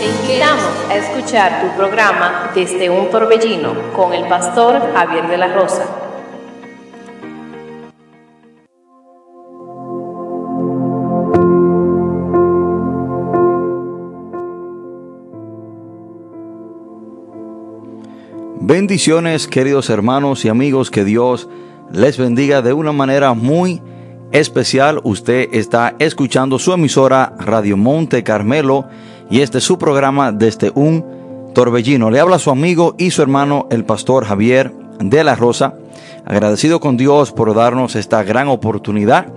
Te invitamos a escuchar tu programa Desde un Torbellino con el pastor Javier de la Rosa. Bendiciones queridos hermanos y amigos, que Dios les bendiga de una manera muy especial. Usted está escuchando su emisora Radio Monte Carmelo y este es su programa desde un torbellino. Le habla su amigo y su hermano el pastor Javier de la Rosa. Agradecido con Dios por darnos esta gran oportunidad,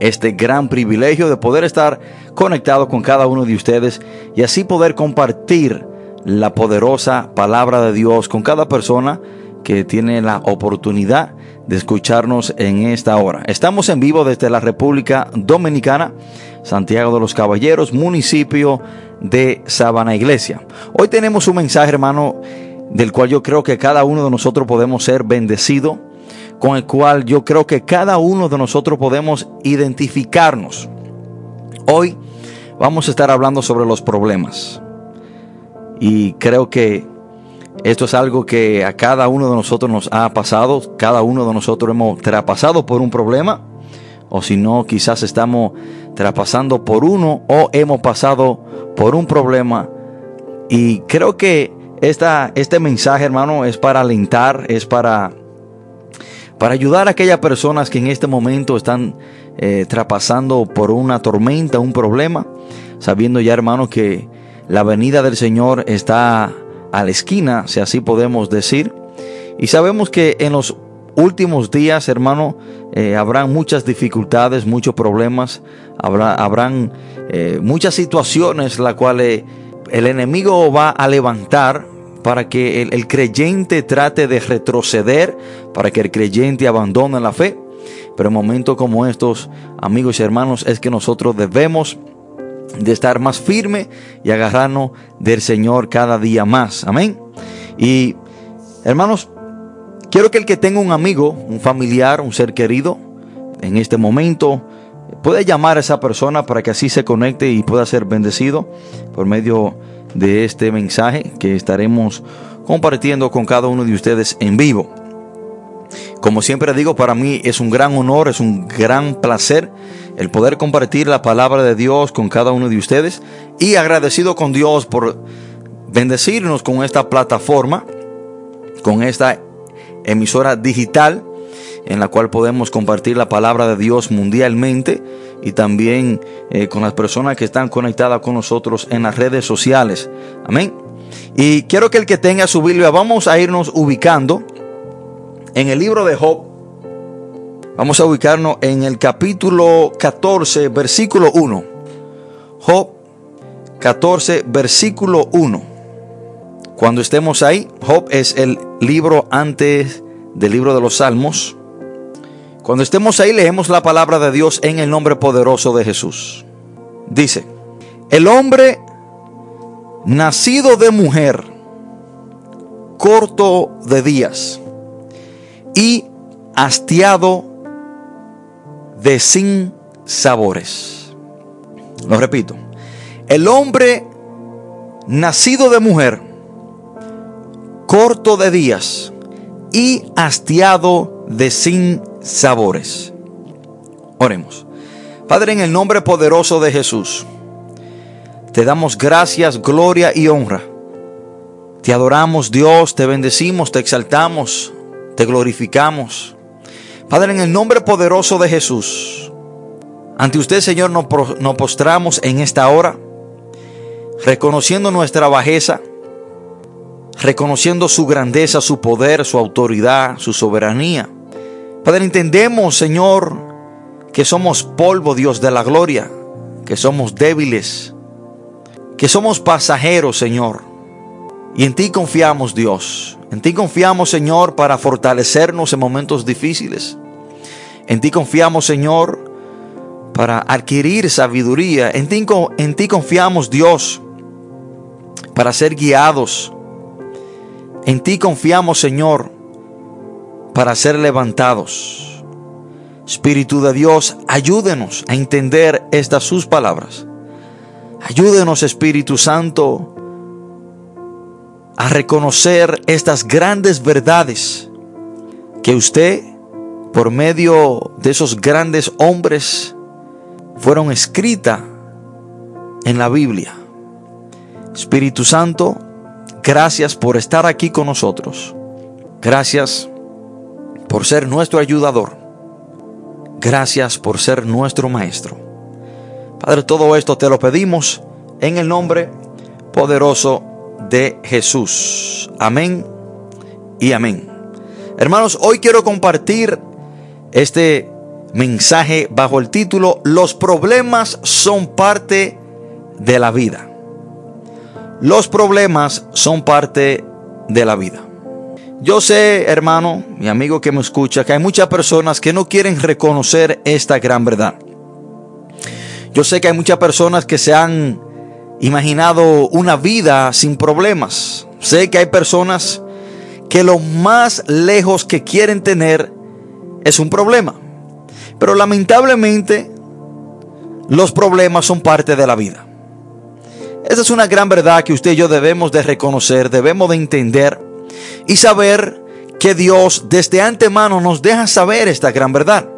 este gran privilegio de poder estar conectado con cada uno de ustedes y así poder compartir la poderosa palabra de Dios con cada persona que tiene la oportunidad de escucharnos en esta hora. Estamos en vivo desde la República Dominicana, Santiago de los Caballeros, municipio de Sabana Iglesia. Hoy tenemos un mensaje, hermano, del cual yo creo que cada uno de nosotros podemos ser bendecido, con el cual yo creo que cada uno de nosotros podemos identificarnos. Hoy vamos a estar hablando sobre los problemas. Y creo que esto es algo que a cada uno de nosotros nos ha pasado. Cada uno de nosotros hemos traspasado por un problema. O si no, quizás estamos traspasando por uno o hemos pasado por un problema. Y creo que esta, este mensaje, hermano, es para alentar, es para, para ayudar a aquellas personas que en este momento están eh, traspasando por una tormenta, un problema, sabiendo ya, hermano, que la venida del Señor está a la esquina, si así podemos decir. Y sabemos que en los últimos días, hermano, eh, habrán muchas dificultades, muchos problemas, habrá, habrán eh, muchas situaciones las cuales el enemigo va a levantar para que el, el, creyente trate de retroceder, para que el creyente abandone la fe. Pero en momentos como estos, amigos y hermanos, es que nosotros debemos de estar más firme y agarrarnos del Señor cada día más. Amén. Y hermanos, quiero que el que tenga un amigo, un familiar, un ser querido, en este momento, pueda llamar a esa persona para que así se conecte y pueda ser bendecido por medio de este mensaje que estaremos compartiendo con cada uno de ustedes en vivo. Como siempre digo, para mí es un gran honor, es un gran placer el poder compartir la palabra de Dios con cada uno de ustedes y agradecido con Dios por bendecirnos con esta plataforma, con esta emisora digital en la cual podemos compartir la palabra de Dios mundialmente y también eh, con las personas que están conectadas con nosotros en las redes sociales. Amén. Y quiero que el que tenga su Biblia, vamos a irnos ubicando en el libro de Job. Vamos a ubicarnos en el capítulo 14, versículo 1. Job 14, versículo 1. Cuando estemos ahí, Job es el libro antes del libro de los Salmos. Cuando estemos ahí, leemos la palabra de Dios en el nombre poderoso de Jesús. Dice, el hombre nacido de mujer, corto de días y hastiado de sin sabores. Lo repito, el hombre nacido de mujer, corto de días y hastiado de sin sabores. Oremos. Padre, en el nombre poderoso de Jesús, te damos gracias, gloria y honra. Te adoramos Dios, te bendecimos, te exaltamos, te glorificamos. Padre, en el nombre poderoso de Jesús, ante usted, Señor, nos, postramos en esta hora, reconociendo nuestra bajeza, reconociendo su grandeza, su poder, su autoridad, su soberanía. Padre, entendemos, Señor, que somos polvo, Dios de la gloria, que somos débiles, que somos pasajeros, Señor. Y en ti confiamos, Dios. En ti confiamos, Señor, para fortalecernos en momentos difíciles. En ti confiamos, Señor, para adquirir sabiduría. En ti, en ti confiamos, Dios, para ser guiados. En ti confiamos, Señor, para ser levantados. Espíritu de Dios, ayúdenos a entender estas sus palabras. Ayúdenos, Espíritu Santo, a reconocer estas grandes verdades que usted, por medio de esos grandes hombres, fueron escritas en la Biblia. Espíritu Santo, gracias por estar aquí con nosotros. Gracias por ser nuestro ayudador. Gracias por ser nuestro maestro. Padre, todo esto te lo pedimos en el nombre poderoso de Jesús. Amén y amén. Hermanos, hoy quiero compartir este mensaje bajo el título Los problemas son parte de la vida. Los problemas son parte de la vida. Yo sé, hermano, mi amigo que me escucha, que hay muchas personas que no quieren reconocer esta gran verdad. Yo sé que hay muchas personas que se han imaginado una vida sin problemas. Sé que hay personas que lo más lejos que quieren tener es un problema. Pero lamentablemente los problemas son parte de la vida. Esa es una gran verdad que usted y yo debemos de reconocer, debemos de entender y saber que Dios desde antemano nos deja saber esta gran verdad.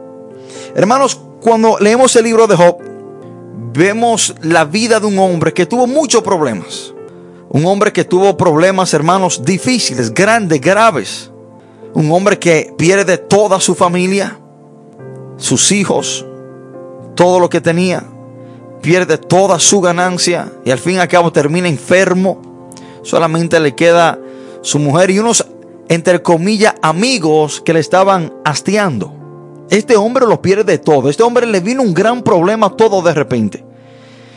Hermanos, cuando leemos el libro de Job, vemos la vida de un hombre que tuvo muchos problemas. Un hombre que tuvo problemas, hermanos, difíciles, grandes, graves. Un hombre que pierde toda su familia, sus hijos, todo lo que tenía. Pierde toda su ganancia y al fin y al cabo termina enfermo. Solamente le queda su mujer y unos, entre comillas, amigos que le estaban hastiando. Este hombre lo pierde todo. Este hombre le vino un gran problema todo de repente.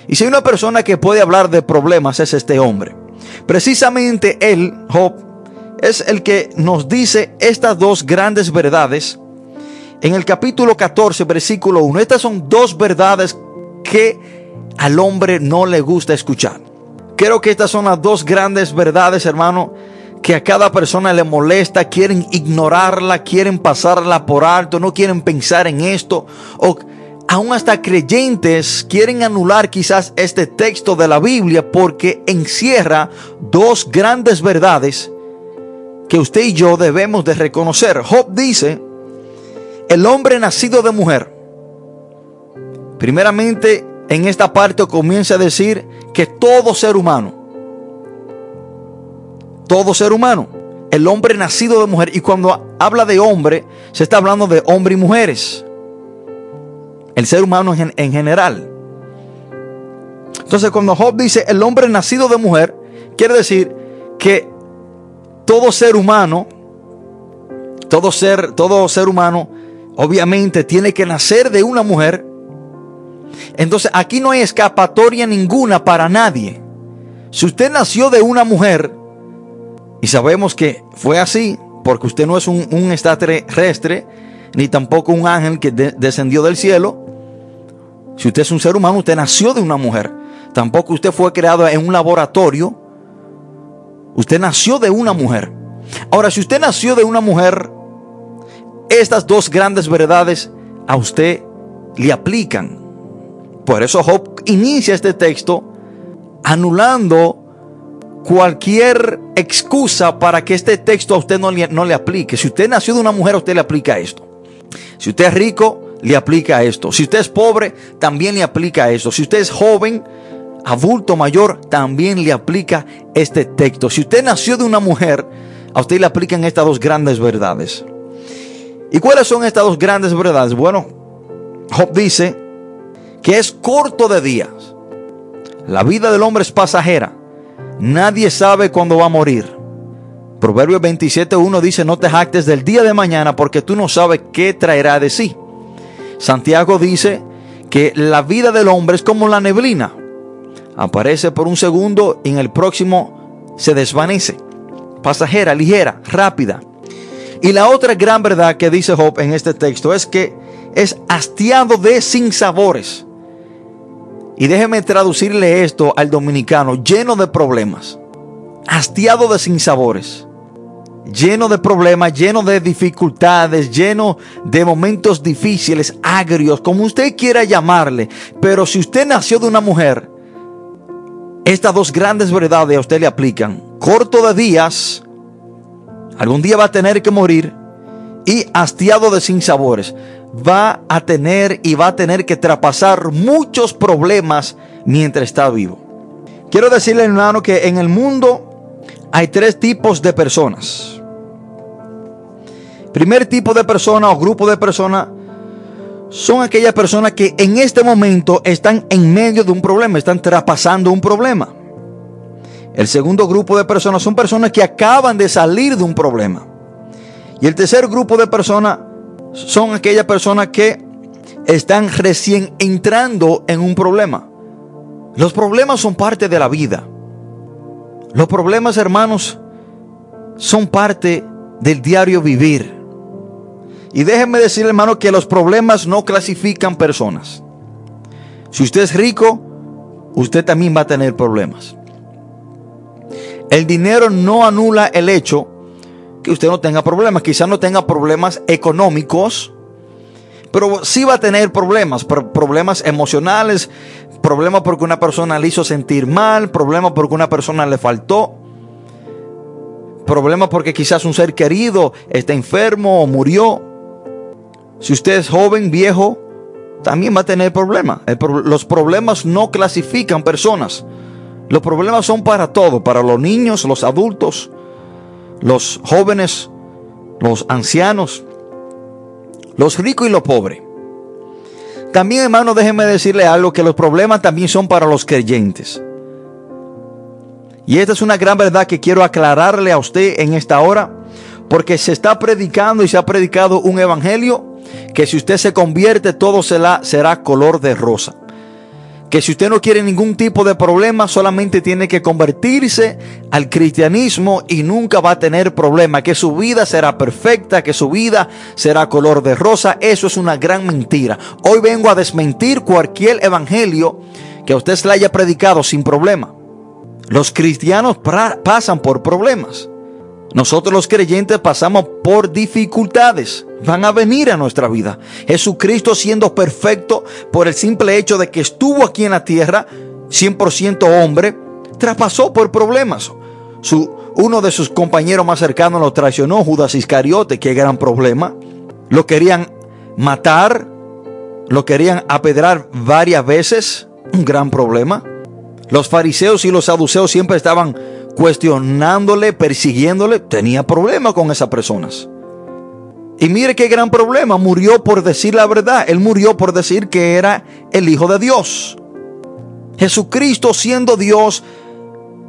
Y si hay una persona que puede hablar de problemas es este hombre. Precisamente él, Job, es el que nos dice estas dos grandes verdades en el capítulo 14, versículo 1. Estas son dos verdades que al hombre no le gusta escuchar. Creo que estas son las dos grandes verdades, hermano, que a cada persona le molesta, quieren ignorarla, quieren pasarla por alto, no quieren pensar en esto, o aún hasta creyentes quieren anular quizás este texto de la Biblia porque encierra dos grandes verdades que usted y yo debemos de reconocer. Job dice, el hombre nacido de mujer, primeramente en esta parte comienza a decir que todo ser humano, todo ser humano. El hombre nacido de mujer. Y cuando habla de hombre, se está hablando de hombre y mujeres. El ser humano en, en general. Entonces cuando Job dice el hombre nacido de mujer, quiere decir que todo ser humano, todo ser, todo ser humano, obviamente tiene que nacer de una mujer. Entonces aquí no hay escapatoria ninguna para nadie. Si usted nació de una mujer, y sabemos que fue así porque usted no es un, extraterrestre, ni tampoco un ángel que descendió del cielo. Si usted es un ser humano, usted nació de una mujer. Tampoco usted fue creado en un laboratorio. Usted nació de una mujer. Ahora, si usted nació de una mujer, estas dos grandes verdades a usted le aplican. Por eso Job inicia este texto anulando cualquier excusa para que este texto a usted no le, no le aplique. Si usted nació de una mujer, usted le aplica esto. Si usted es rico, le aplica esto. Si usted es pobre, también le aplica esto. Si usted es joven, adulto mayor, también le aplica este texto. Si usted nació de una mujer, a usted le aplican estas dos grandes verdades. ¿Y cuáles son estas dos grandes verdades? Bueno, Job dice que es corto de días. La vida del hombre es pasajera. Nadie sabe cuándo va a morir. Proverbios 27.1 dice, no te jactes del día de mañana porque tú no sabes qué traerá de sí. Santiago dice que la vida del hombre es como la neblina. Aparece por un segundo y en el próximo se desvanece. Pasajera, ligera, rápida. Y la otra gran verdad que dice Job en este texto es que es hastiado de sinsabores. Y déjeme traducirle esto al dominicano, lleno de problemas, hastiado de sinsabores, lleno de problemas, lleno de dificultades, lleno de momentos difíciles, agrios, como usted quiera llamarle. Pero si usted nació de una mujer, estas dos grandes verdades a usted le aplican. Corto de días, algún día va a tener que morir y hastiado de sinsabores. Va a tener y va a tener que traspasar muchos problemas mientras está vivo. Quiero decirle, hermano, que en el mundo hay tres tipos de personas. Primer tipo de persona o grupo de personas son aquellas personas que en este momento están en medio de un problema, están traspasando un problema. El segundo grupo de personas son personas que acaban de salir de un problema. Y el tercer grupo de personas son aquellas personas que están recién entrando en un problema. Los problemas son parte de la vida. Los problemas, hermanos, son parte del diario vivir. Y déjenme decirle, hermano, que los problemas no clasifican personas. Si usted es rico, usted también va a tener problemas. El dinero no anula el hecho que usted no tenga problemas. Quizás no tenga problemas económicos, pero sí va a tener problemas, problemas emocionales, problemas porque una persona le hizo sentir mal, problemas porque una persona le faltó, problemas porque quizás un ser querido está enfermo o murió. Si usted es joven, viejo, también va a tener problemas. Los problemas no clasifican personas. Los problemas son para todo, para los niños, los adultos, los jóvenes, los ancianos, los ricos y los pobres. También, hermano, déjeme decirle algo, que los problemas también son para los creyentes. Y esta es una gran verdad que quiero aclararle a usted en esta hora, porque se está predicando y se ha predicado un evangelio que si usted se convierte todo será, será color de rosa. Que si usted no quiere ningún tipo de problema, solamente tiene que convertirse al cristianismo y nunca va a tener problema. Que su vida será perfecta, que su vida será color de rosa. Eso es una gran mentira. Hoy vengo a desmentir cualquier evangelio que usted se le haya predicado sin problema. Los cristianos pasan por problemas. Nosotros los creyentes pasamos por dificultades. Van a venir a nuestra vida. Jesucristo siendo perfecto por el simple hecho de que estuvo aquí en la tierra, 100% hombre, traspasó por problemas. Su, uno de sus compañeros más cercanos lo traicionó, Judas Iscariote, que gran problema. Lo querían matar, lo querían apedrar varias veces, un gran problema. Los fariseos y los saduceos siempre estaban cuestionándole, persiguiéndole, tenía problemas con esas personas. Y mire qué gran problema, murió por decir la verdad, él murió por decir que era el Hijo de Dios. Jesucristo siendo Dios,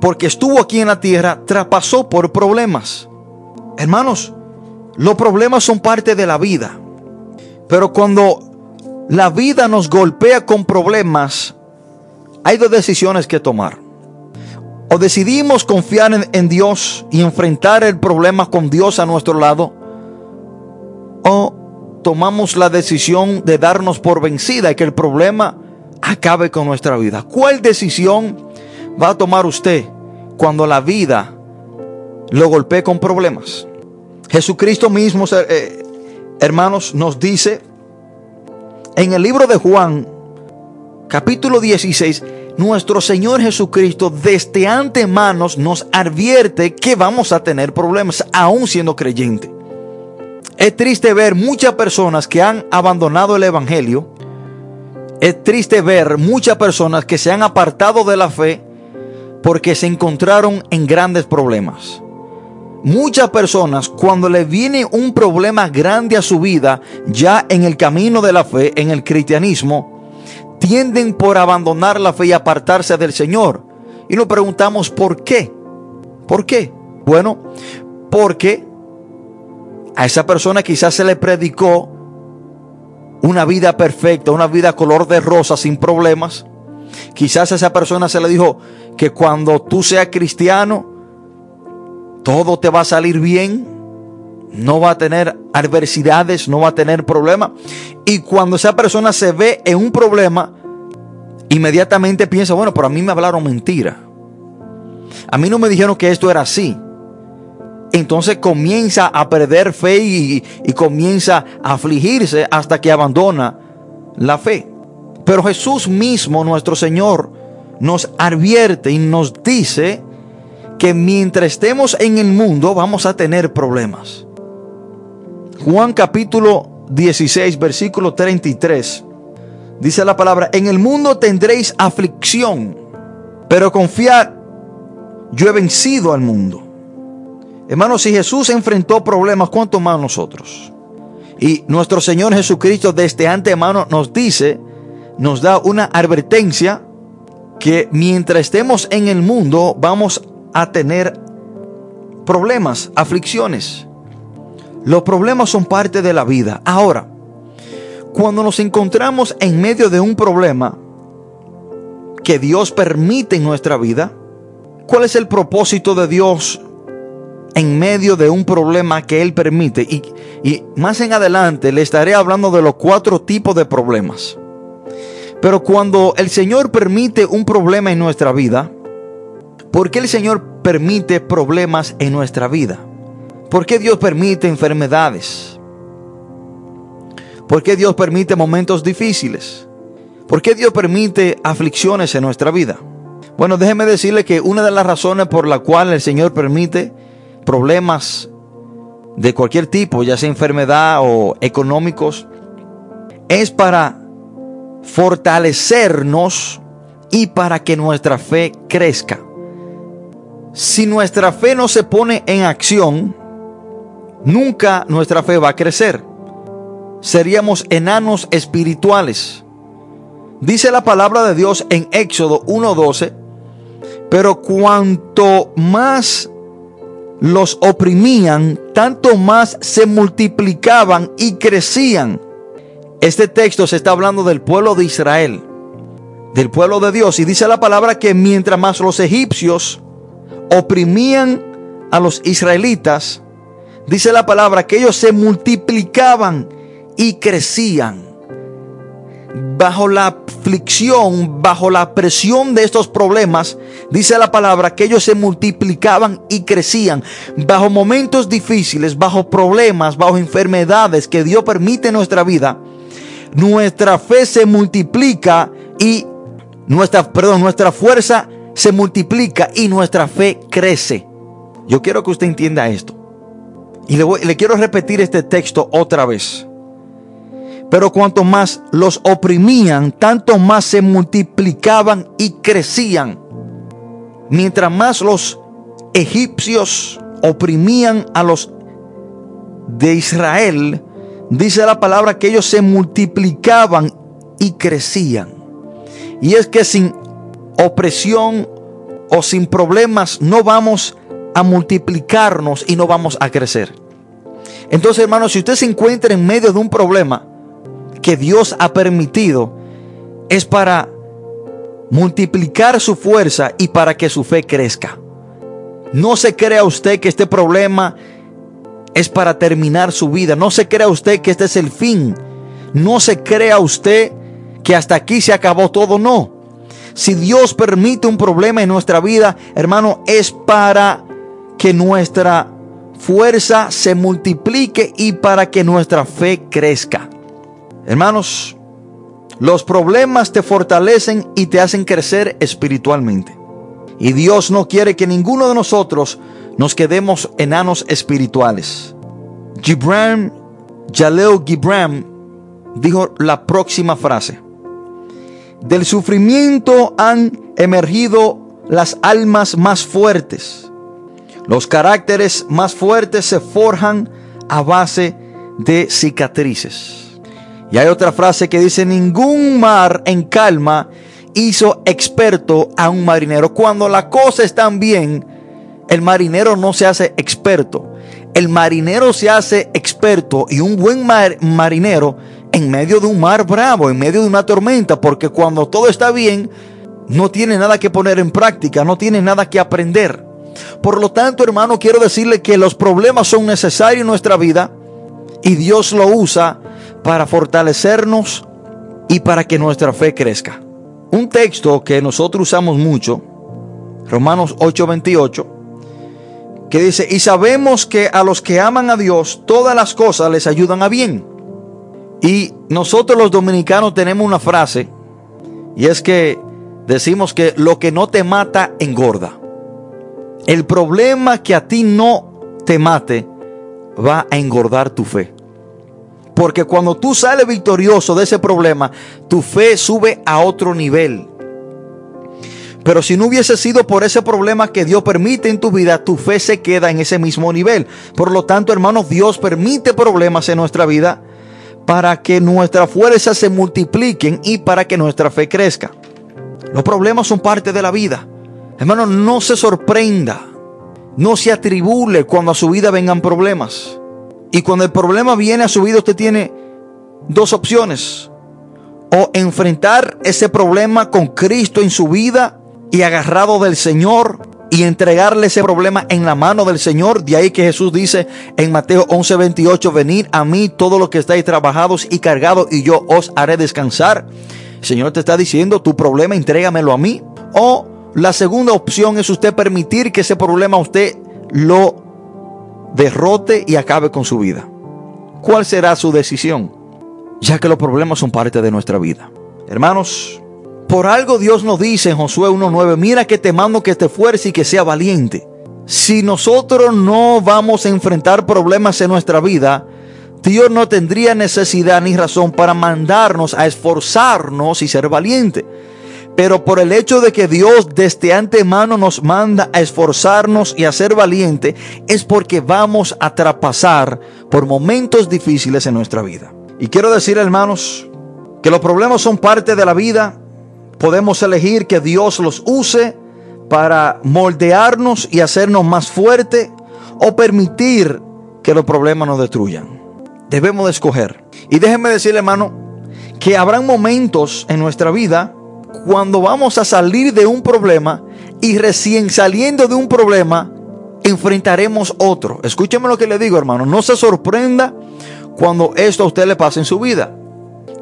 porque estuvo aquí en la tierra, traspasó por problemas. Hermanos, los problemas son parte de la vida. Pero cuando la vida nos golpea con problemas, hay dos decisiones que tomar. O decidimos confiar en, Dios y enfrentar el problema con Dios a nuestro lado. O tomamos la decisión de darnos por vencida y que el problema acabe con nuestra vida. ¿Cuál decisión va a tomar usted cuando la vida lo golpee con problemas? Jesucristo mismo, eh, hermanos, nos dice en el libro de Juan, capítulo 16, nuestro Señor Jesucristo desde antemano nos advierte que vamos a tener problemas aún siendo creyente. Es triste ver muchas personas que han abandonado el Evangelio. Es triste ver muchas personas que se han apartado de la fe porque se encontraron en grandes problemas. Muchas personas cuando le viene un problema grande a su vida, ya en el camino de la fe, en el cristianismo, tienden por abandonar la fe y apartarse del Señor. Y nos preguntamos por qué. ¿Por qué? Bueno, porque a esa persona quizás se le predicó una vida perfecta, una vida color de rosa sin problemas. Quizás a esa persona se le dijo que cuando tú seas cristiano, todo te va a salir bien, no va a tener adversidades, no va a tener problemas. Y cuando esa persona se ve en un problema, inmediatamente piensa, bueno, pero a mí me hablaron mentira. A mí no me dijeron que esto era así. Entonces comienza a perder fe y, comienza a afligirse hasta que abandona la fe. Pero Jesús mismo, nuestro Señor, nos advierte y nos dice que mientras estemos en el mundo vamos a tener problemas. Juan capítulo 16, versículo 33. Dice la palabra, en el mundo tendréis aflicción, pero confiad, yo he vencido al mundo. Hermanos, si Jesús enfrentó problemas, ¿cuánto más nosotros? Y nuestro Señor Jesucristo desde antemano nos dice, nos da una advertencia que mientras estemos en el mundo vamos a tener problemas, aflicciones. Los problemas son parte de la vida. Ahora, cuando nos encontramos en medio de un problema que Dios permite en nuestra vida, ¿cuál es el propósito de Dios en medio de un problema que Él permite? Y, más en adelante le estaré hablando de los cuatro tipos de problemas. Pero cuando el Señor permite un problema en nuestra vida, ¿por qué el Señor permite problemas en nuestra vida? ¿Por qué Dios permite enfermedades? ¿Por qué Dios permite momentos difíciles? ¿Por qué Dios permite aflicciones en nuestra vida? Bueno, déjeme decirle que una de las razones por la cual el Señor permite problemas de cualquier tipo, ya sea enfermedad o económicos, es para fortalecernos y para que nuestra fe crezca. Si nuestra fe no se pone en acción, nunca nuestra fe va a crecer. Seríamos enanos espirituales. Dice la palabra de Dios en Éxodo 1.12, pero cuanto más los oprimían, tanto más se multiplicaban y crecían. Este texto se está hablando del pueblo de Israel, del pueblo de Dios. Y dice la palabra que mientras más los egipcios oprimían a los israelitas, dice la palabra que ellos se multiplicaban y crecían. Bajo la aflicción, bajo la presión de estos problemas, dice la palabra que ellos se multiplicaban y crecían. Bajo momentos difíciles, bajo problemas, bajo enfermedades que Dios permite en nuestra vida, nuestra fe se multiplica y nuestra, perdón, nuestra fuerza se multiplica y nuestra fe crece. Yo quiero que usted entienda esto. Y le, le quiero repetir este texto otra vez. Pero cuanto más los oprimían, tanto más se multiplicaban y crecían. Mientras más los egipcios oprimían a los de Israel, dice la palabra que ellos se multiplicaban y crecían. Y es que sin opresión o sin problemas no vamos a multiplicarnos y no vamos a crecer. Entonces, hermanos, si usted se encuentra en medio de un problema que Dios ha permitido, es para multiplicar su fuerza y para que su fe crezca. No se crea usted que este problema es para terminar su vida. No se crea usted que este es el fin. No se crea usted que hasta aquí se acabó todo. No. Si Dios permite un problema en nuestra vida, hermano, es para que nuestra fuerza se multiplique y para que nuestra fe crezca. Hermanos, los problemas te fortalecen y te hacen crecer espiritualmente. Y Dios no quiere que ninguno de nosotros nos quedemos enanos espirituales. Gibran, Jaleo Gibran dijo la próxima frase. Del sufrimiento han emergido las almas más fuertes. Los caracteres más fuertes se forjan a base de cicatrices. Y hay otra frase que dice, ningún mar en calma hizo experto a un marinero. Cuando la cosa está bien, el marinero no se hace experto. El marinero se hace experto y un buen marinero en medio de un mar bravo, en medio de una tormenta, porque cuando todo está bien, no tiene nada que poner en práctica, no tiene nada que aprender. Por lo tanto, hermano, quiero decirle que los problemas son necesarios en nuestra vida y Dios lo usa para fortalecernos y para que nuestra fe crezca. Un texto que nosotros usamos mucho, Romanos 8:28, que dice, y sabemos que a los que aman a Dios, todas las cosas les ayudan a bien. Y nosotros los dominicanos tenemos una frase, y es que decimos que lo que no te mata engorda. El problema que a ti no te mate va a engordar tu fe. Porque cuando tú sales victorioso de ese problema, tu fe sube a otro nivel. Pero si no hubiese sido por ese problema que Dios permite en tu vida, tu fe se queda en ese mismo nivel. Por lo tanto, hermanos, Dios permite problemas en nuestra vida para que nuestras fuerzas se multipliquen y para que nuestra fe crezca. Los problemas son parte de la vida. Hermano, no se sorprenda, no se atribule cuando a su vida vengan problemas. Y cuando el problema viene a su vida, usted tiene dos opciones. O enfrentar ese problema con Cristo en su vida y agarrado del Señor y entregarle ese problema en la mano del Señor. De ahí que Jesús dice en Mateo 11:28, venid a mí todos los que estáis trabajados y cargados y yo os haré descansar. El Señor te está diciendo, tu problema entrégamelo a mí. O la segunda opción es usted permitir que ese problema usted lo derrote y acabe con su vida. ¿Cuál será su decisión? Ya que los problemas son parte de nuestra vida. Hermanos, por algo Dios nos dice en Josué 1.9, mira que te mando que te fuerce y que sea valiente. Si nosotros no vamos a enfrentar problemas en nuestra vida, Dios no tendría necesidad ni razón para mandarnos a esforzarnos y ser valiente. Pero por el hecho de que Dios desde antemano nos manda a esforzarnos y a ser valiente, es porque vamos a traspasar por momentos difíciles en nuestra vida. Y quiero decir, hermanos, que los problemas son parte de la vida, Podemos elegir que Dios los use para moldearnos y hacernos más fuerte o permitir que los problemas nos destruyan. Debemos de escoger. Y déjenme decirle, hermano, que habrán momentos en nuestra vida cuando vamos a salir de un problema y recién saliendo de un problema enfrentaremos otro. Escúcheme lo que le digo, hermano. No se sorprenda cuando esto a usted le pase en su vida.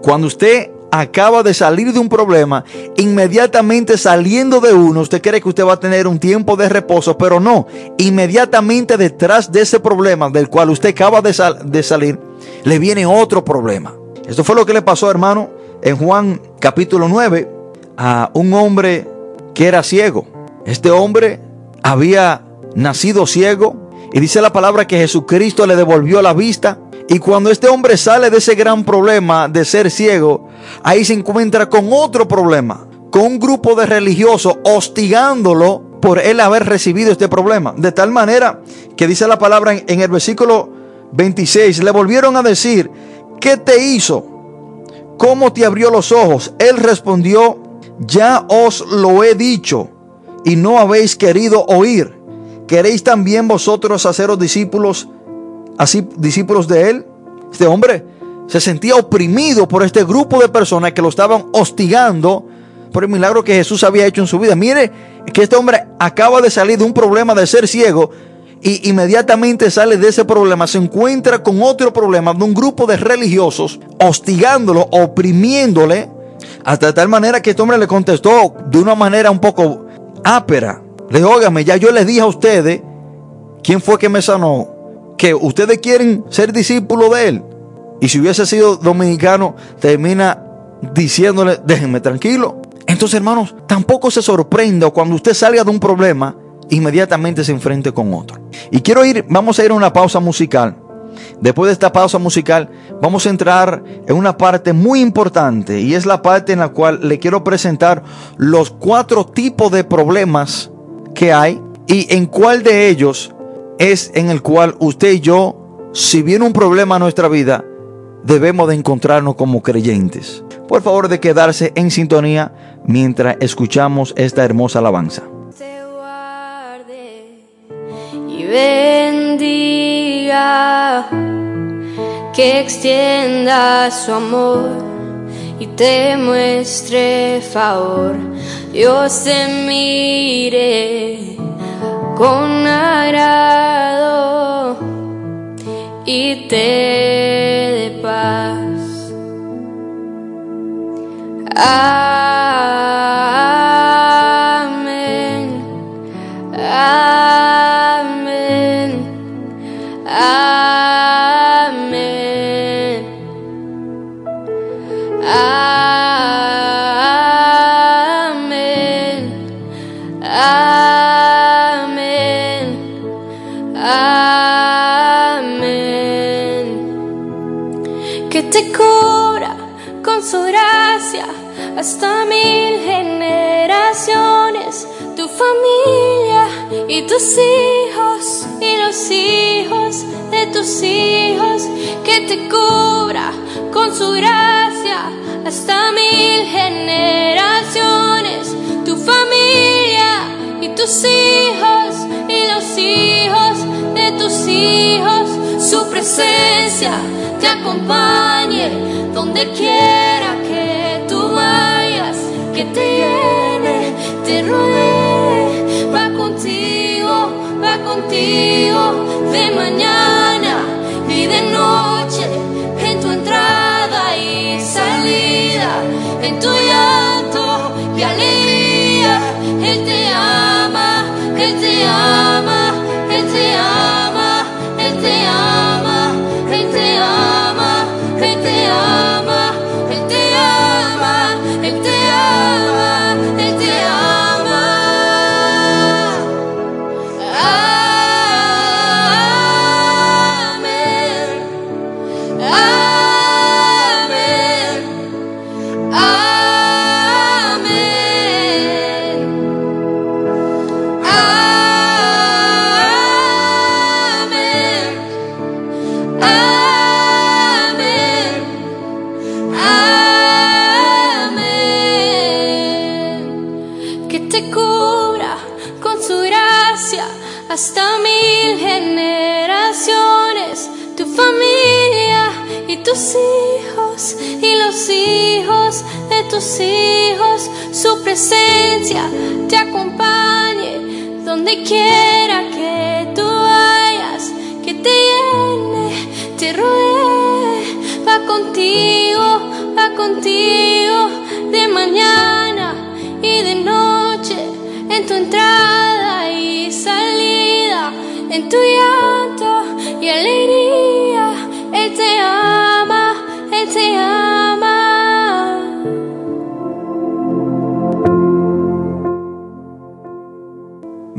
Cuando usted acaba de salir de un problema, inmediatamente saliendo de uno, usted cree que usted va a tener un tiempo de reposo, pero no, inmediatamente detrás de ese problema del cual usted acaba de, de salir, le viene otro problema. Esto fue lo que le pasó, hermano, en Juan capítulo 9, a un hombre que era ciego. Este hombre había nacido ciego y dice la palabra que Jesucristo le devolvió la vista y cuando este hombre sale de ese gran problema de ser ciego, ahí se encuentra con otro problema, con un grupo de religiosos hostigándolo por él haber recibido este problema. De tal manera que dice la palabra en, el versículo 26, le volvieron a decir, ¿qué te hizo? ¿Cómo te abrió los ojos? Él respondió, ya os lo he dicho y no habéis querido oír. ¿Queréis también vosotros haceros discípulos? así discípulos de él. Este hombre se sentía oprimido por este grupo de personas que lo estaban hostigando por el milagro que Jesús había hecho en su vida. Mire que este hombre acaba de salir de un problema de ser ciego y inmediatamente sale de ese problema, se encuentra con otro problema de un grupo de religiosos hostigándolo, oprimiéndole, hasta de tal manera que este hombre le contestó de una manera un poco ápera. Le dijo, óigame, ya yo les dije a ustedes quién fue que me sanó que ustedes quieren ser discípulos de él. Y si hubiese sido dominicano, termina diciéndole, déjenme tranquilo. Entonces, hermanos, tampoco se sorprenda cuando usted salga de un problema, inmediatamente se enfrente con otro. Y quiero ir, vamos a ir a una pausa musical. Después de esta pausa musical, vamos a entrar en una parte muy importante y es la parte en la cual le quiero presentar los cuatro tipos de problemas que hay y en cuál de ellos es en el cual usted y yo, si viene un problema a nuestra vida, debemos de encontrarnos como creyentes. Por favor de quedarse en sintonía mientras escuchamos esta hermosa alabanza. y que extienda su amor y te muestre favor. Dios te mire con agrado y te de paz. Amén. Tus hijos y los hijos de tus hijos, que te cubra con su gracia hasta mil generaciones, tu familia y tus hijos y los hijos de tus hijos, su presencia te acompañe donde quiera que tú vayas, que te llene, te rodee, contigo, de mañana y de noche, en tu entrada y salida, en tu llanto presencia te acompañe donde quiera que tú vayas, que te llene, te rodee, va contigo, va contigo de mañana y de noche, en tu entrada y salida, en tu llanto y alegría,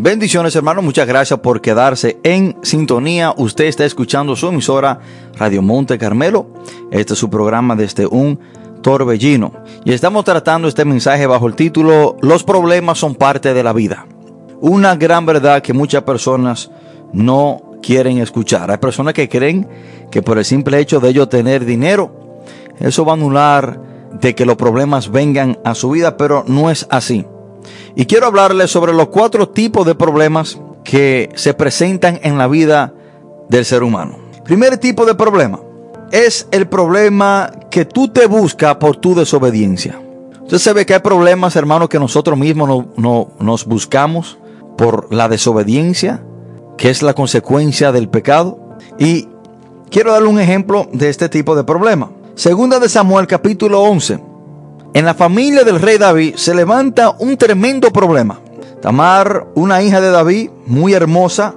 Bendiciones hermanos, muchas gracias por quedarse en sintonía. Usted está escuchando su emisora Radio Monte Carmelo. Este es su programa desde un torbellino. Y estamos tratando este mensaje bajo el título Los problemas son parte de la vida. Una gran verdad que muchas personas no quieren escuchar. Hay personas que creen que por el simple hecho de ellos tener dinero, eso va a anular de que los problemas vengan a su vida, pero no es así. Y quiero hablarles sobre los cuatro tipos de problemas que se presentan en la vida del ser humano. Primer tipo de problema es el problema que tú te buscas por tu desobediencia. Usted sabe que hay problemas, hermanos, que nosotros mismos no, no- nos buscamos por la desobediencia, que es la consecuencia del pecado. Y quiero darle un ejemplo de este tipo de problema. Segunda de Samuel capítulo 11. En la familia del rey David se levanta un tremendo problema. Tamar, una hija de David, muy hermosa,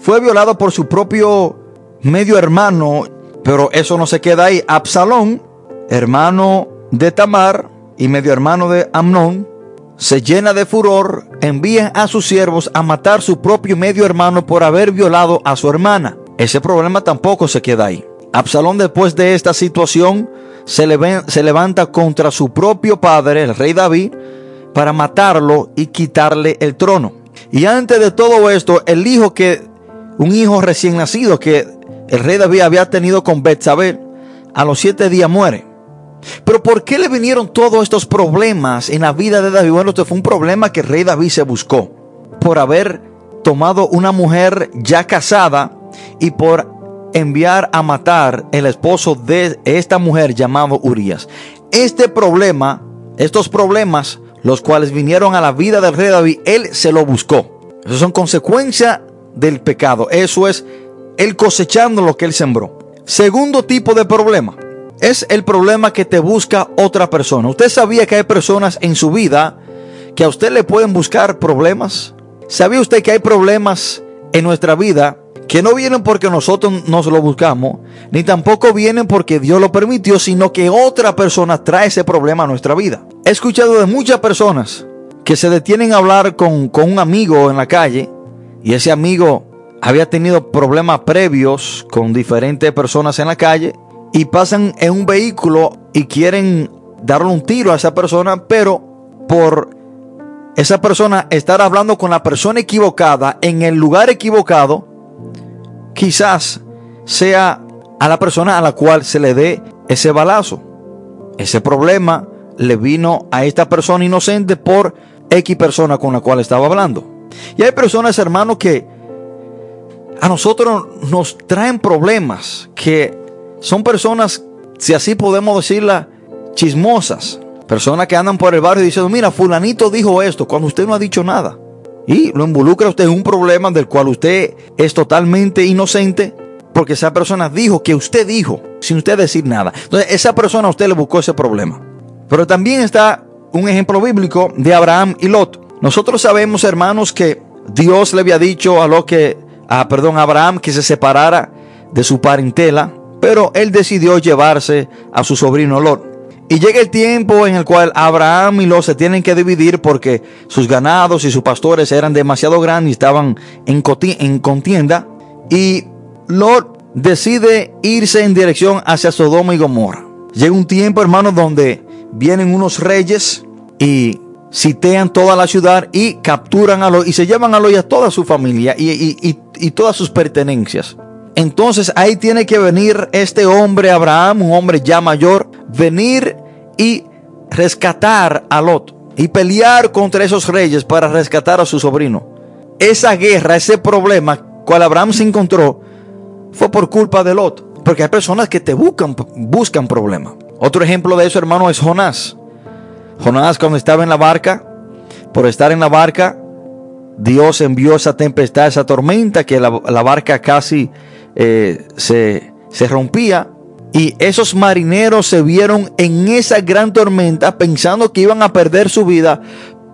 fue violada por su propio medio hermano, pero eso no se queda ahí. Absalón, hermano de Tamar y medio hermano de Amnón, se llena de furor, envía a sus siervos a matar su propio medio hermano por haber violado a su hermana. Ese problema tampoco se queda ahí. Absalón después de esta situación se, leve- se levanta contra su propio padre, el rey David, para matarlo y quitarle el trono. Y antes de todo esto, el hijo que, un hijo recién nacido que el rey David había tenido con Betsabé, a los siete días muere. Pero ¿por qué le vinieron todos estos problemas en la vida de David? Bueno, esto fue un problema que el rey David se buscó por haber tomado una mujer ya casada y por enviar a matar el esposo de esta mujer llamado Urias. Este problema, estos problemas, los cuales vinieron a la vida del rey David, él se lo buscó. Eso son consecuencia del pecado. Eso es él cosechando lo que él sembró. Segundo tipo de problema es el problema que te busca otra persona. ¿Usted sabía que hay personas en su vida que a usted le pueden buscar problemas? ¿Sabía usted que hay problemas en nuestra vida que no vienen porque nosotros nos lo buscamos, ni tampoco vienen porque Dios lo permitió, sino que otra persona trae ese problema a nuestra vida? He escuchado de muchas personas que se detienen a hablar con, con un amigo en la calle y ese amigo había tenido problemas previos con diferentes personas en la calle y pasan en un vehículo y quieren darle un tiro a esa persona, pero por esa persona estar hablando con la persona equivocada en el lugar equivocado, quizás sea a la persona a la cual se le dé ese balazo. Ese problema le vino a esta persona inocente por X persona con la cual estaba hablando. Y hay personas, hermanos, que a nosotros nos traen problemas, que son personas, si así podemos decirla, chismosas. Personas que andan por el barrio diciendo, mira, fulanito dijo esto cuando usted no ha dicho nada. Y lo involucra usted en un problema del cual usted es totalmente inocente porque esa persona dijo que usted dijo sin usted decir nada. Entonces esa persona a usted le buscó ese problema. Pero también está un ejemplo bíblico de Abraham y Lot. Nosotros sabemos, hermanos, que Dios le había dicho a lo que, a, perdón, Abraham que se separara de su parentela, pero él decidió llevarse a su sobrino Lot. Y llega el tiempo en el cual Abraham y Lot se tienen que dividir porque sus ganados y sus pastores eran demasiado grandes y estaban en, en contienda. Y Lot decide irse en dirección hacia Sodoma y Gomorra. Llega un tiempo, hermanos, donde vienen unos reyes y sitean toda la ciudad y capturan a Lot y se llevan a Lot y a toda su familia y, y, y todas sus pertenencias. Entonces ahí tiene que venir este hombre Abraham, un hombre ya mayor, venir y rescatar a Lot y pelear contra esos reyes para rescatar a su sobrino. Esa guerra, ese problema cual Abraham se encontró fue por culpa de Lot, porque hay personas que te buscan buscan problemas. Otro ejemplo de eso, hermano, es Jonás. Jonás cuando estaba en la barca, por estar en la barca, Dios envió esa tempestad, esa tormenta, que la, barca casi eh, se, se rompía. Y esos marineros se vieron en esa gran tormenta pensando que iban a perder su vida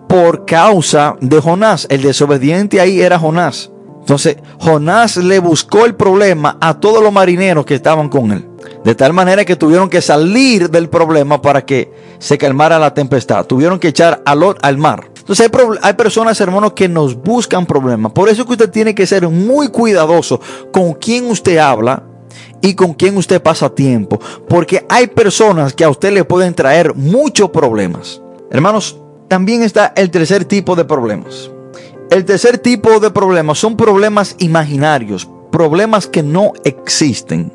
por causa de Jonás. El desobediente ahí era Jonás. Entonces Jonás le buscó el problema a todos los marineros que estaban con él. De tal manera que tuvieron que salir del problema para que se calmara la tempestad. Tuvieron que echar a Lot al mar. Entonces hay, personas, hermanos, que nos buscan problemas. Por eso que usted tiene que ser muy cuidadoso con quién usted habla y con quién usted pasa tiempo. Porque hay personas que a usted le pueden traer muchos problemas. Hermanos, también está el tercer tipo de problemas. El tercer tipo de problemas son problemas imaginarios, problemas que no existen.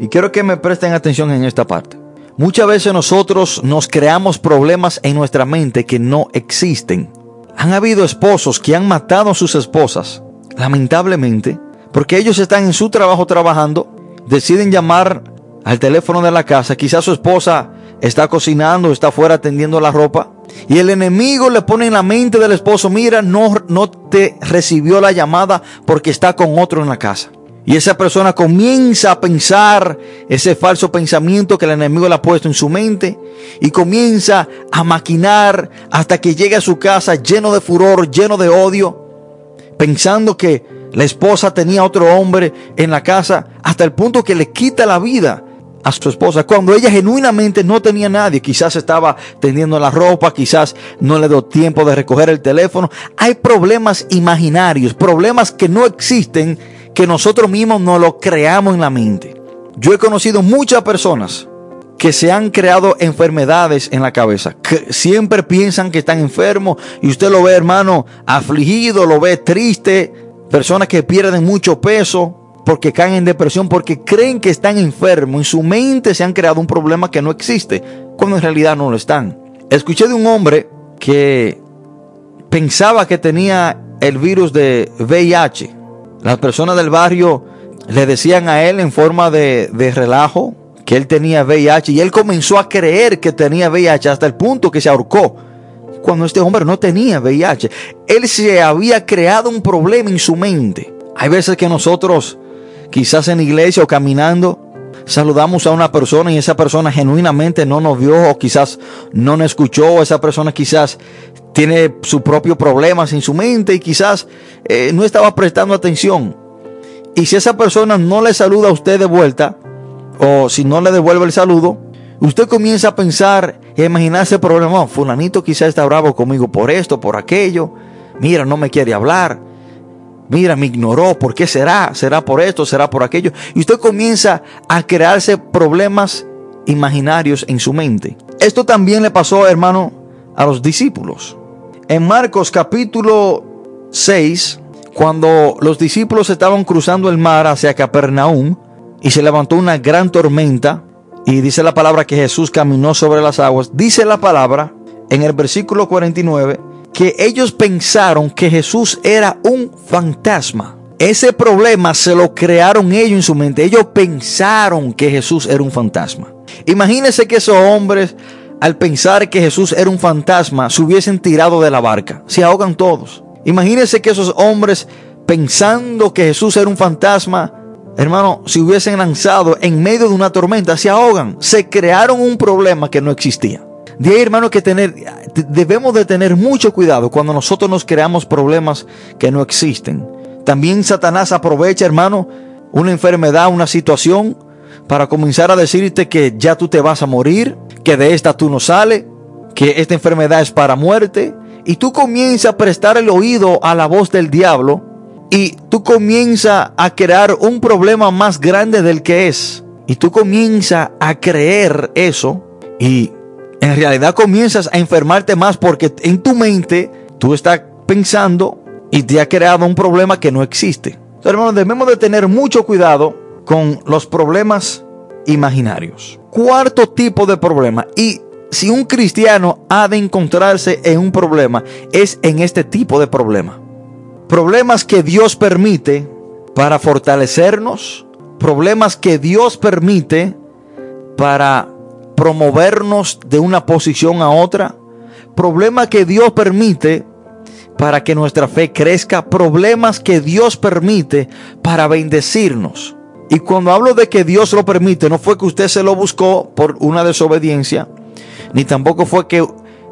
Y quiero que me presten atención en esta parte. Muchas veces nosotros nos creamos problemas en nuestra mente que no existen. Han habido esposos que han matado a sus esposas, lamentablemente, porque ellos están en su trabajo trabajando, deciden llamar al teléfono de la casa, quizás su esposa está cocinando, está fuera tendiendo la ropa, y el enemigo le pone en la mente del esposo, mira, no, no te recibió la llamada porque está con otro en la casa. Y esa persona comienza a pensar ese falso pensamiento que el enemigo le ha puesto en su mente y comienza a maquinar hasta que llega a su casa lleno de furor, lleno de odio, pensando que la esposa tenía otro hombre en la casa hasta el punto que le quita la vida a su esposa cuando ella genuinamente no tenía nadie. Quizás estaba tendiendo la ropa, quizás no le dio tiempo de recoger el teléfono. Hay problemas imaginarios, problemas que no existen que nosotros mismos no lo creamos en la mente. Yo he conocido muchas personas que se han creado enfermedades en la cabeza, que siempre piensan que están enfermos y usted lo ve, hermano, afligido, lo ve triste, personas que pierden mucho peso porque caen en depresión, porque creen que están enfermos, en su mente se han creado un problema que no existe, cuando en realidad no lo están. Escuché de un hombre que pensaba que tenía el virus de VIH las personas del barrio le decían a él en forma de, relajo que él tenía VIH y él comenzó a creer que tenía VIH hasta el punto que se ahorcó. Cuando este hombre no tenía VIH, él se había creado un problema en su mente. Hay veces que nosotros, quizás en iglesia o caminando, saludamos a una persona y esa persona genuinamente no nos vio o quizás no nos escuchó, o esa persona quizás tiene sus propios problemas en su mente y quizás eh, no estaba prestando atención. Y si esa persona no le saluda a usted de vuelta, o si no le devuelve el saludo, usted comienza a pensar y a imaginarse problemas. Fulanito quizás está bravo conmigo por esto, por aquello. Mira, no me quiere hablar. mira, me ignoró, ¿por qué será? ¿Será por esto? ¿Será por aquello? Y usted comienza a crearse problemas imaginarios en su mente. Esto también le pasó, hermano, a los discípulos. En Marcos capítulo 6, cuando los discípulos estaban cruzando el mar hacia Capernaum y se levantó una gran tormenta, y dice la palabra que Jesús caminó sobre las aguas, dice la palabra en el versículo 49 que ellos pensaron que Jesús era un fantasma. Ese problema se lo crearon ellos en su mente. Ellos pensaron que Jesús era un fantasma. Imagínense que esos hombres, al pensar que Jesús era un fantasma, se hubiesen tirado de la barca. Se ahogan todos. Imagínense que esos hombres, pensando que Jesús era un fantasma, hermano, si hubiesen lanzado en medio de una tormenta, se ahogan. Se crearon un problema que no existía. De ahí, hermano, que tener, debemos de tener mucho cuidado cuando nosotros nos creamos problemas que no existen. También Satanás aprovecha, hermano, una enfermedad, una situación, para comenzar a decirte que ya tú te vas a morir, que de esta tú no sales, que esta enfermedad es para muerte. Y tú comienzas a prestar el oído a la voz del diablo y tú comienzas a crear un problema más grande del que es. Y tú comienzas a creer eso y en realidad comienzas a enfermarte más porque en tu mente tú estás pensando y te ha creado un problema que no existe. hermanos, debemos de tener mucho cuidado con los problemas imaginarios. Cuarto tipo de problema. Y si un cristiano ha de encontrarse en un problema, es en este tipo de problema. Problemas que Dios permite para fortalecernos. Problemas que Dios permite para promovernos de una posición a otra. Problemas que Dios permite para que nuestra fe crezca. Problemas que Dios permite para bendecirnos. Y cuando hablo de que Dios lo permite, no fue que usted se lo buscó por una desobediencia, ni tampoco fue que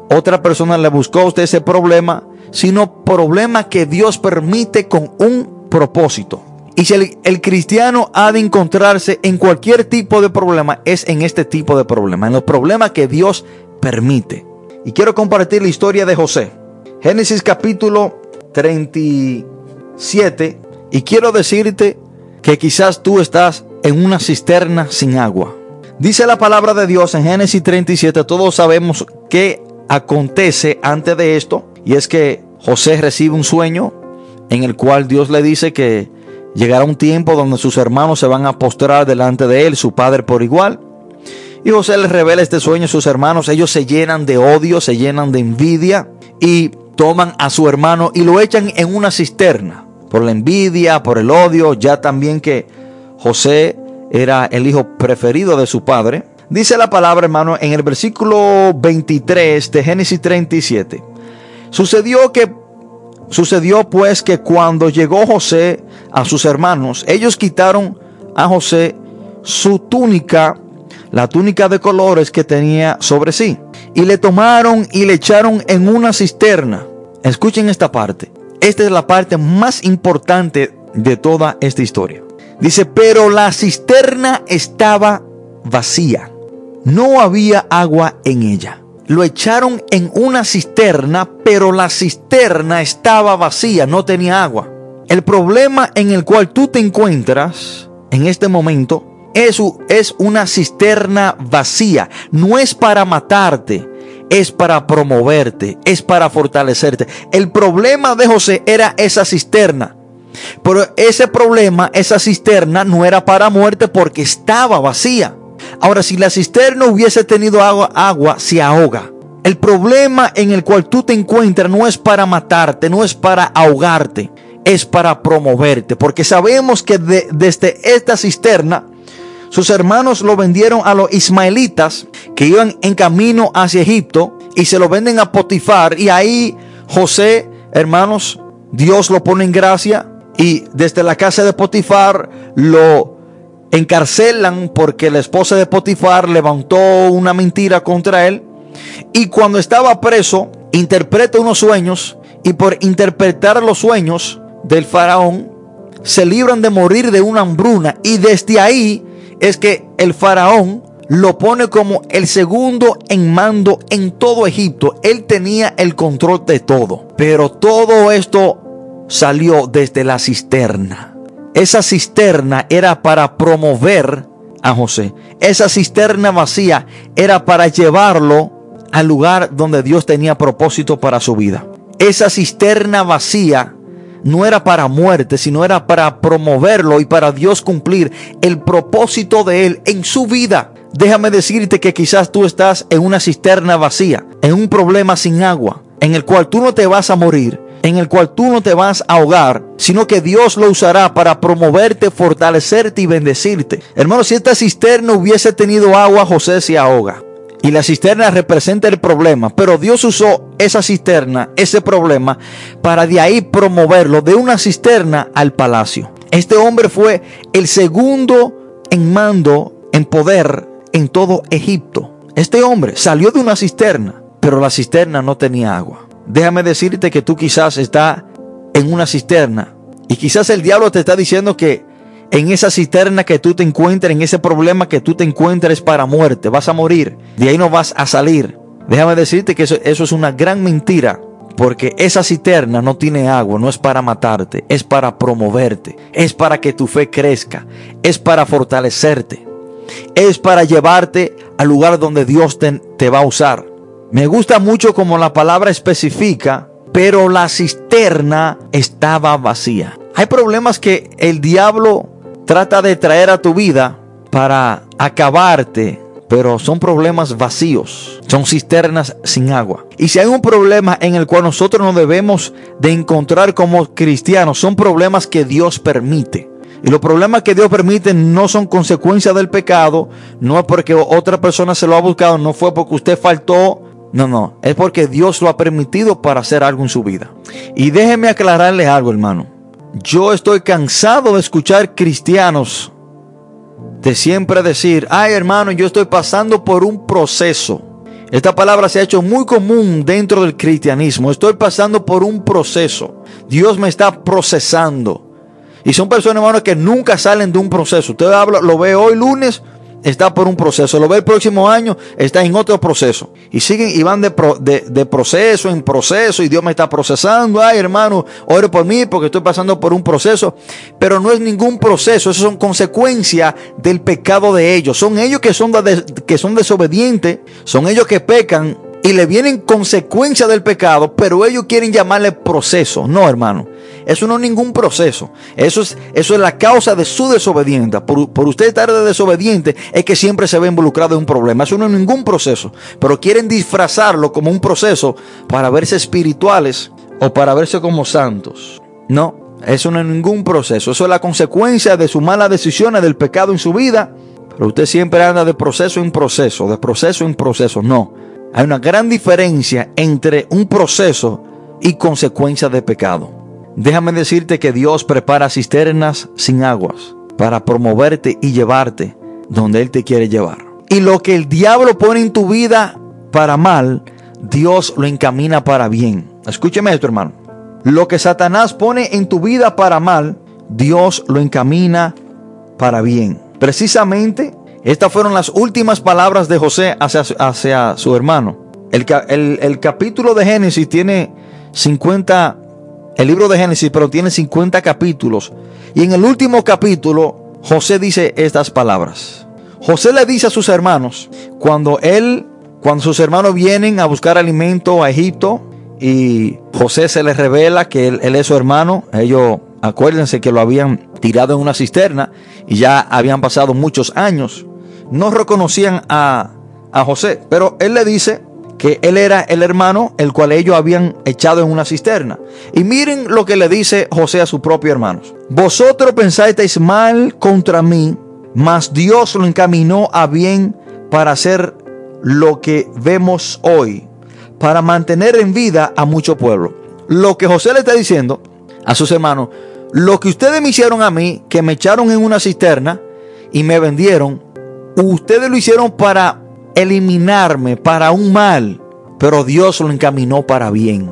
otra persona le buscó a usted ese problema, sino problema que Dios permite con un propósito. Y si el, cristiano ha de encontrarse en cualquier tipo de problema, es en este tipo de problema, en los problemas que Dios permite. Y quiero compartir la historia de José. Génesis capítulo 37. Y quiero decirte que quizás tú estás en una cisterna sin agua. Dice la palabra de Dios en Génesis 37, todos sabemos qué acontece antes de esto, y es que José recibe un sueño en el cual Dios le dice que llegará un tiempo donde sus hermanos se van a postrar delante de él, su padre por igual. Y José les revela este sueño a sus hermanos, ellos se llenan de odio, se llenan de envidia y toman a su hermano y lo echan en una cisterna por la envidia, por el odio, ya también que José era el hijo preferido de su padre. Dice la palabra, hermano, en el versículo 23 de Génesis 37. Sucedió que sucedió pues que cuando llegó José a sus hermanos, ellos quitaron a José su túnica, la túnica de colores que tenía sobre sí, y le tomaron y le echaron en una cisterna. Escuchen esta parte. Esta es la parte más importante de toda esta historia. Dice, pero la cisterna estaba vacía. No había agua en ella. Lo echaron en una cisterna, pero la cisterna estaba vacía, no tenía agua. El problema en el cual tú te encuentras en este momento es, es una cisterna vacía. No es para matarte, es para promoverte, es para fortalecerte. El problema de José era esa cisterna. Pero ese problema, esa cisterna, no era para muerte porque estaba vacía. Ahora, si la cisterna hubiese tenido agua, agua se ahoga. El problema en el cual tú te encuentras no es para matarte, no es para ahogarte, es para promoverte. Porque sabemos que desde esta cisterna sus hermanos lo vendieron a los ismaelitas que iban en camino hacia Egipto y se lo venden a Potifar. Y ahí José, hermanos, Dios lo pone en gracia y desde la casa de Potifar lo encarcelan porque la esposa de Potifar levantó una mentira contra él. Y cuando estaba preso, interpreta unos sueños y por interpretar los sueños del faraón, se libran de morir de una hambruna. Y desde ahí es que el faraón lo pone como el segundo en mando en todo Egipto. Él tenía el control de todo. Pero todo esto salió desde la cisterna. Esa cisterna era para promover a José. Esa cisterna vacía era para llevarlo al lugar donde Dios tenía propósito para su vida. Esa cisterna vacía no era para muerte, sino era para promoverlo y para Dios cumplir el propósito de Él en su vida. Déjame decirte que quizás tú estás en una cisterna vacía, en un problema sin agua, en el cual tú no te vas a morir, en el cual tú no te vas a ahogar, sino que Dios lo usará para promoverte, fortalecerte y bendecirte. Hermano, si esta cisterna hubiese tenido agua, José se ahoga. Y la cisterna representa el problema, pero Dios usó esa cisterna, ese problema, para de ahí promoverlo de una cisterna al palacio. Este hombre fue el segundo en mando, en poder en todo Egipto. Este hombre salió de una cisterna, pero la cisterna no tenía agua. Déjame decirte que tú quizás estás en una cisterna y quizás el diablo te está diciendo que en esa cisterna que tú te encuentres, en ese problema que tú te encuentres para muerte, vas a morir, de ahí no vas a salir. Déjame decirte que eso, es una gran mentira. Porque esa cisterna no tiene agua, no es para matarte, es para promoverte, es para que tu fe crezca, es para fortalecerte, es para llevarte al lugar donde Dios te va a usar. Me gusta mucho como la palabra especifica, pero la cisterna estaba vacía. Hay problemas que el diablo trata de traer a tu vida para acabarte, pero son problemas vacíos, son cisternas sin agua. Y si hay un problema en el cual nosotros nos debemos de encontrar como cristianos, son problemas que Dios permite. Y los problemas que Dios permite no son consecuencia del pecado, no es porque otra persona se lo ha buscado, no fue porque usted faltó, no, no, es porque Dios lo ha permitido para hacer algo en su vida. Y déjeme aclararle algo, hermano. Yo estoy cansado de escuchar cristianos de siempre decir, ay hermano, yo estoy pasando por un proceso. Esta palabra se ha hecho muy común dentro del cristianismo. Estoy pasando por un proceso. Dios me está procesando. Y son personas, hermano, que nunca salen de un proceso. Usted habla, lo ve hoy lunes, está por un proceso. Lo ve el próximo año, está en otro proceso. Y siguen y van de, de, proceso en proceso y Dios me está procesando. Ay, hermano, ore por mí porque estoy pasando por un proceso. Pero no es ningún proceso, eso son consecuencias del pecado de ellos. Son ellos que son, que son desobedientes, son ellos que pecan y le vienen consecuencias del pecado, pero ellos quieren llamarle proceso. No, hermano. Eso no es ningún proceso. Eso es, eso es la causa de su desobediencia. Por, usted estar de desobediente es que siempre se ve involucrado en un problema. Eso no es ningún proceso. Pero quieren disfrazarlo como un proceso para verse espirituales o para verse como santos. No, eso no es ningún proceso. Eso es la consecuencia de sus malas decisiones, del pecado en su vida. Pero usted siempre anda de proceso en proceso, de proceso en proceso. No. Hay una gran diferencia entre un proceso y consecuencia de pecado. Déjame decirte que Dios prepara cisternas sin aguas para promoverte y llevarte donde Él te quiere llevar. Y lo que el diablo pone en tu vida para mal, Dios lo encamina para bien. Escúcheme esto, hermano. Lo que Satanás pone en tu vida para mal, Dios lo encamina para bien. Precisamente, estas fueron las últimas palabras de José hacia, su hermano. El, el, el capítulo de Génesis tiene 50 el libro de Génesis, pero tiene 50 capítulos. Y en el último capítulo, José dice estas palabras. José le dice a sus hermanos, cuando él, cuando sus hermanos vienen a buscar alimento a Egipto, y José se les revela que él, es su hermano, ellos acuérdense que lo habían tirado en una cisterna y ya habían pasado muchos años, no reconocían a, a José, pero él le dice, que él era el hermano el cual ellos habían echado en una cisterna. Y miren lo que le dice José a sus propios hermanos. Vosotros pensáis mal contra mí, mas Dios lo encaminó a bien para hacer lo que vemos hoy, para mantener en vida a mucho pueblo. Lo que José le está diciendo a sus hermanos, lo que ustedes me hicieron a mí, que me echaron en una cisterna y me vendieron, ustedes lo hicieron para eliminarme para un mal, pero Dios lo encaminó para bien.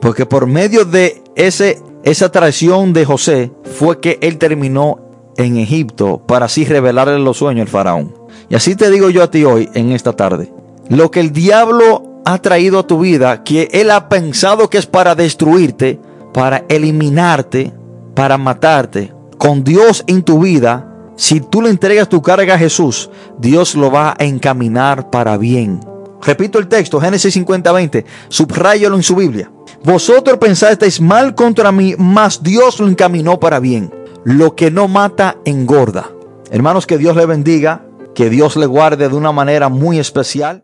Porque por medio de ese, esa traición de José fue que él terminó en Egipto para así revelarle los sueños al faraón. Y así te digo yo a ti hoy, en esta tarde, lo que el diablo ha traído a tu vida, que él ha pensado que es para destruirte, para eliminarte, para matarte. Con Dios en tu vida, si tú le entregas tu carga a Jesús, Dios lo va a encaminar para bien. Repito el texto, Génesis 50:20, subrayalo en su Biblia. Vosotros pensasteis mal contra mí, mas Dios lo encaminó para bien. Lo que no mata, engorda. Hermanos, que Dios le bendiga, que Dios le guarde de una manera muy especial.